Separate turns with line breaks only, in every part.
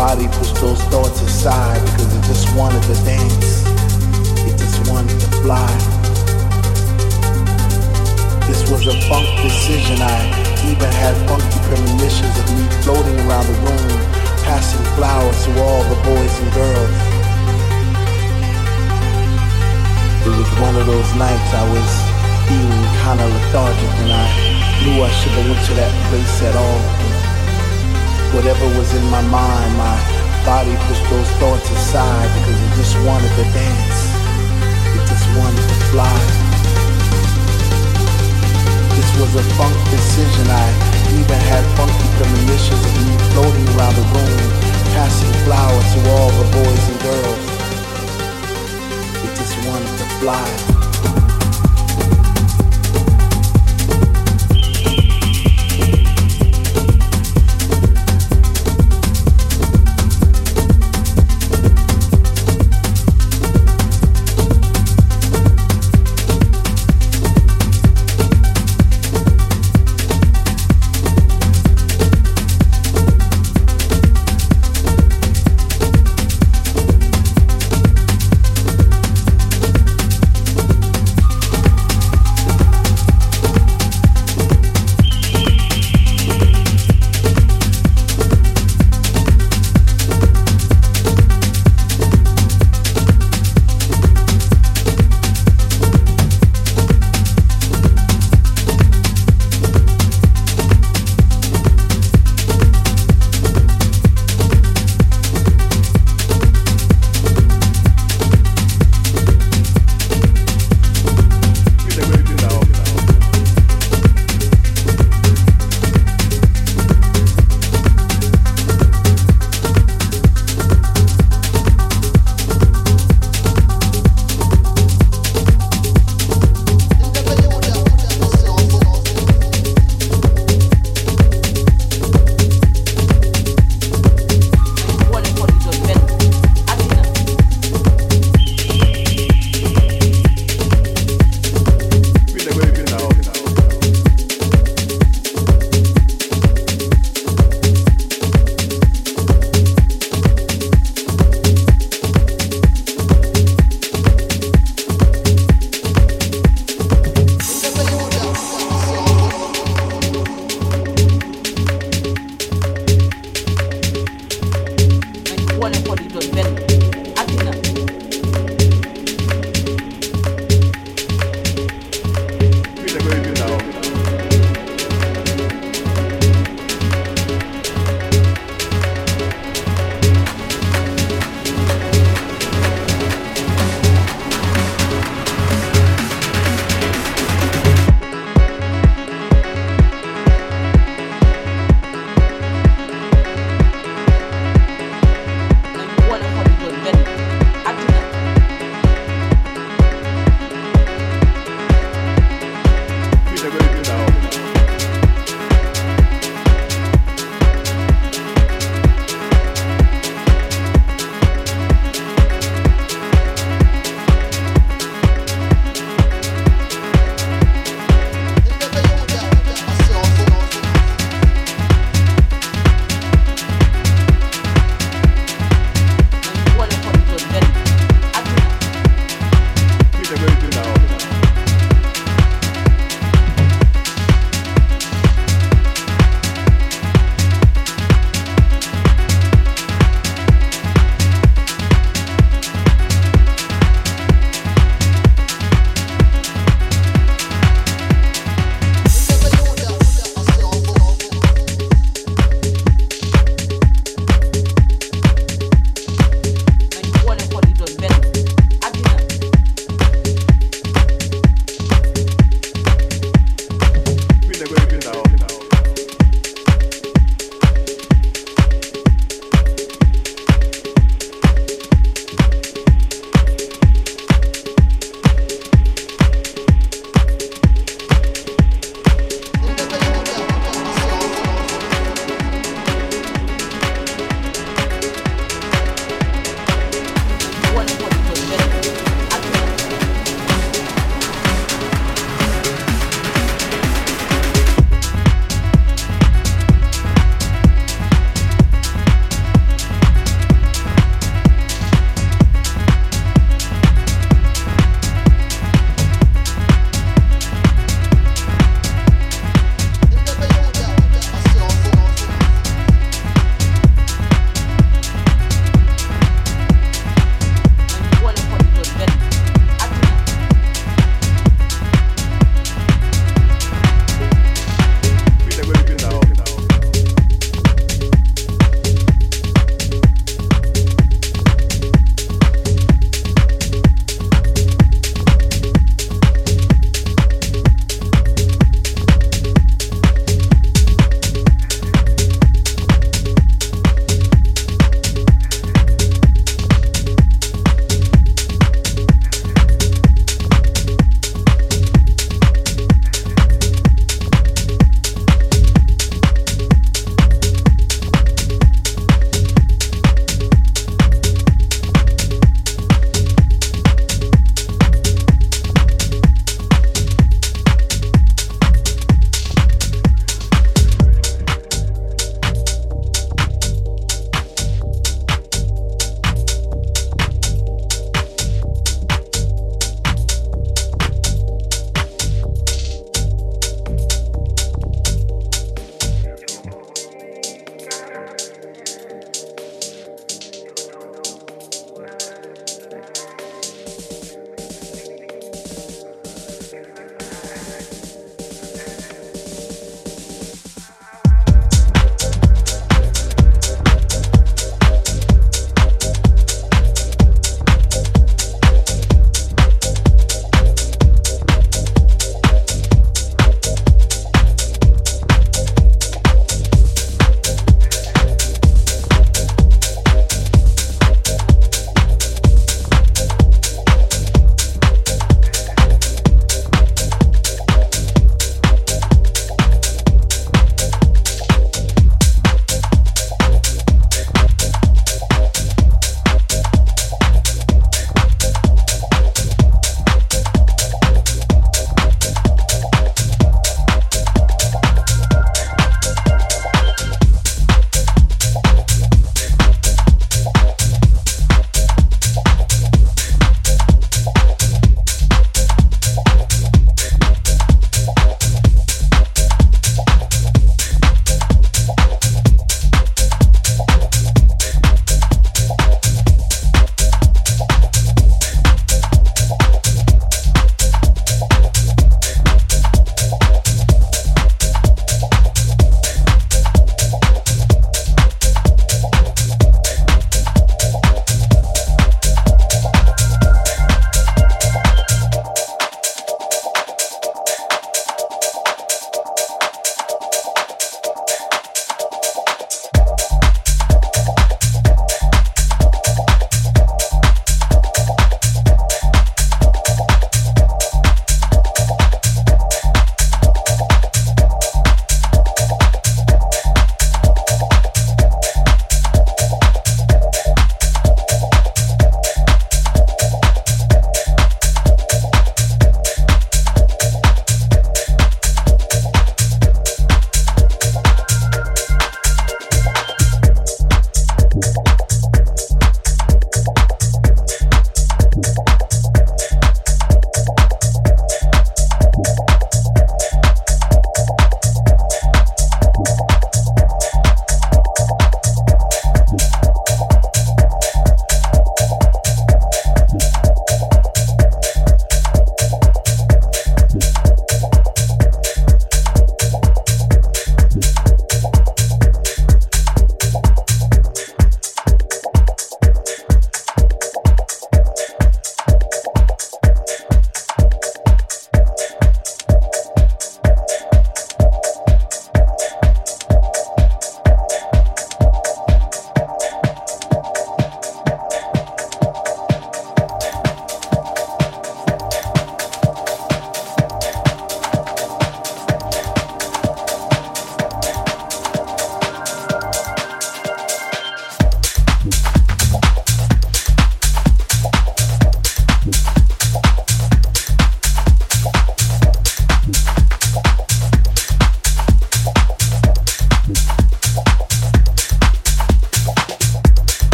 body pushed those thoughts aside because it just wanted to dance. It just wanted to fly. This was a funk decision. I even had funky premonitions of me floating around the room, passing flowers to all the boys and girls. It was one of those nights I was feeling kinda lethargic and I knew I should have went to that place at all. Whatever was in my mind, my body pushed those thoughts aside because it just wanted to dance. It just wanted to fly. This was a funk decision. I even had funky premonitions of me floating around the room, passing flowers to all the boys and girls. It just wanted to fly.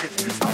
Mm-hmm.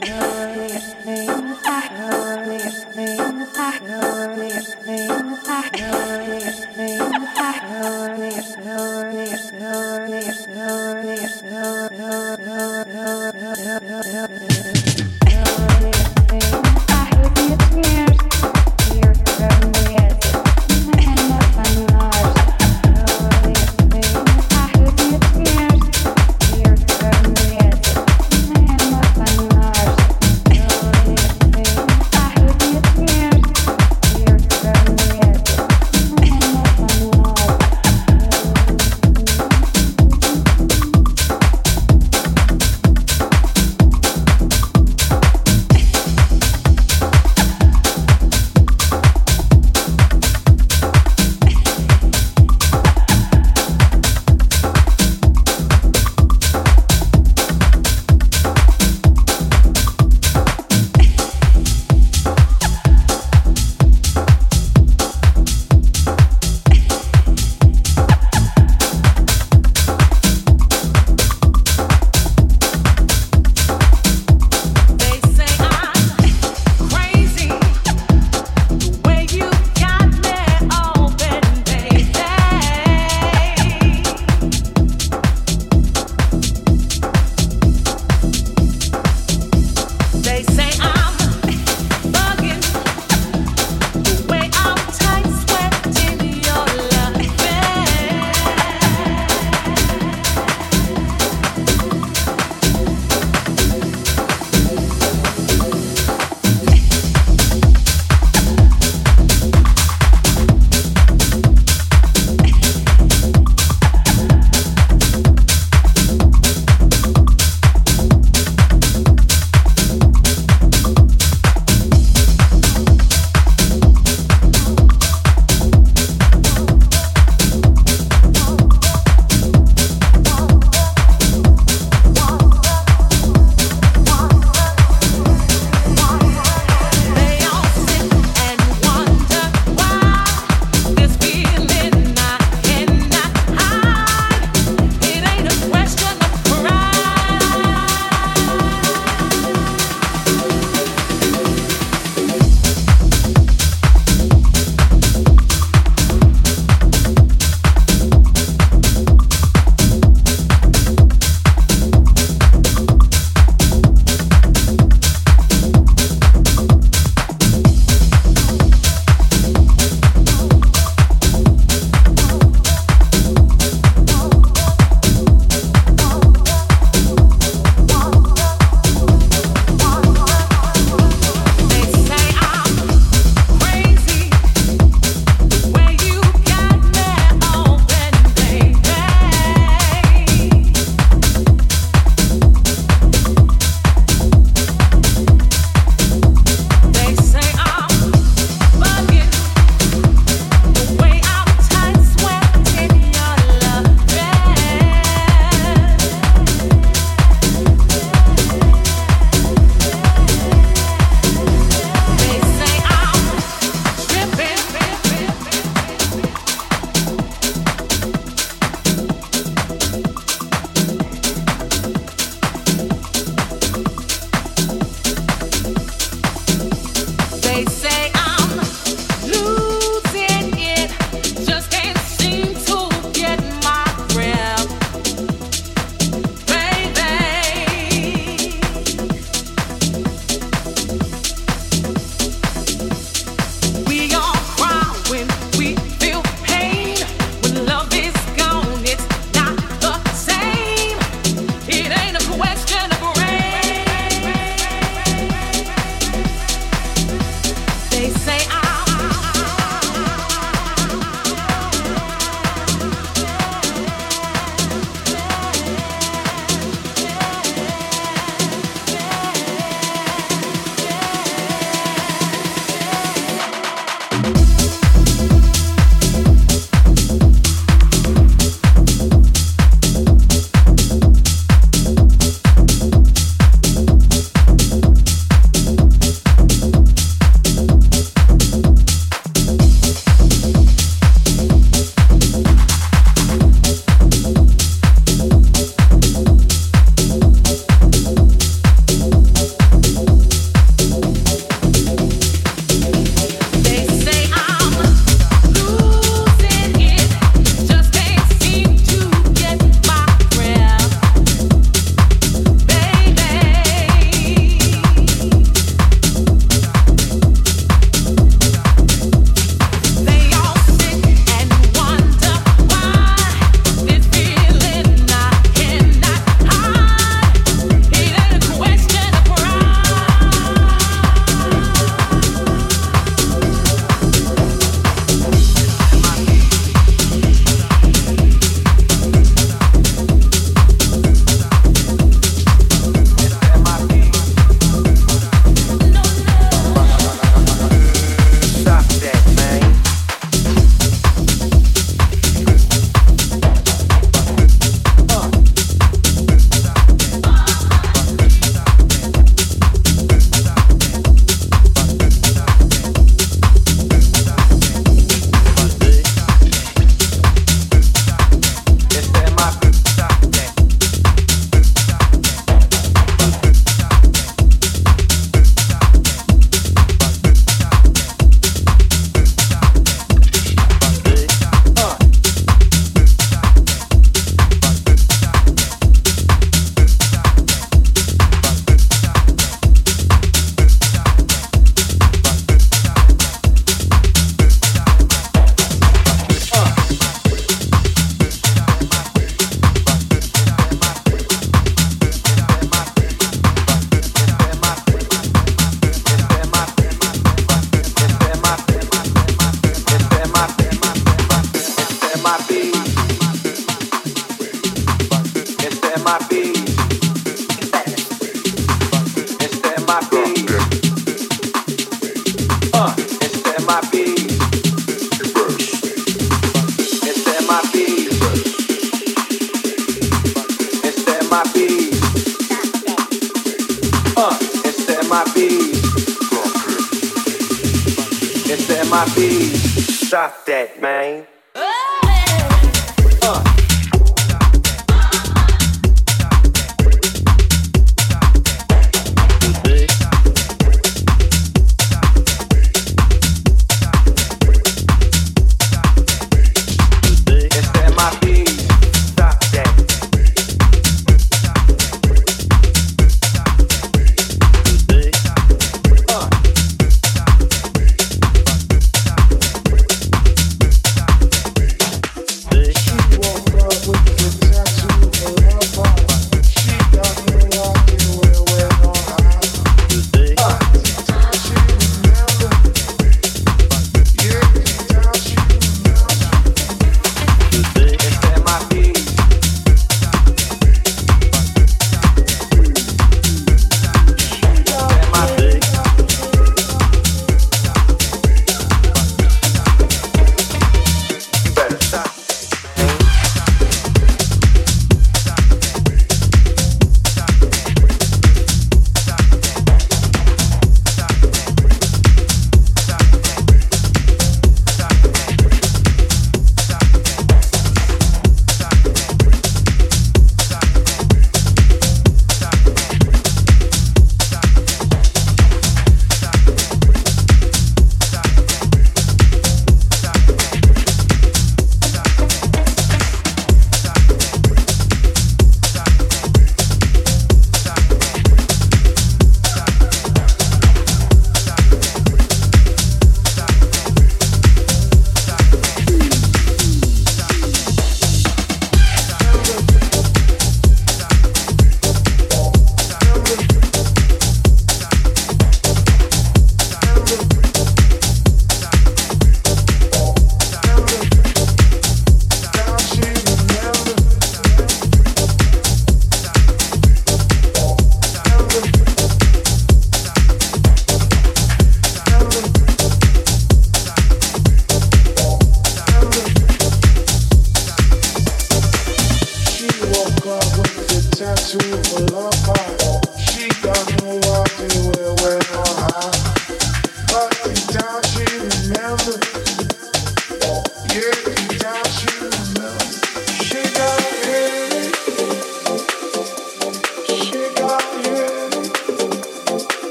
Yeah.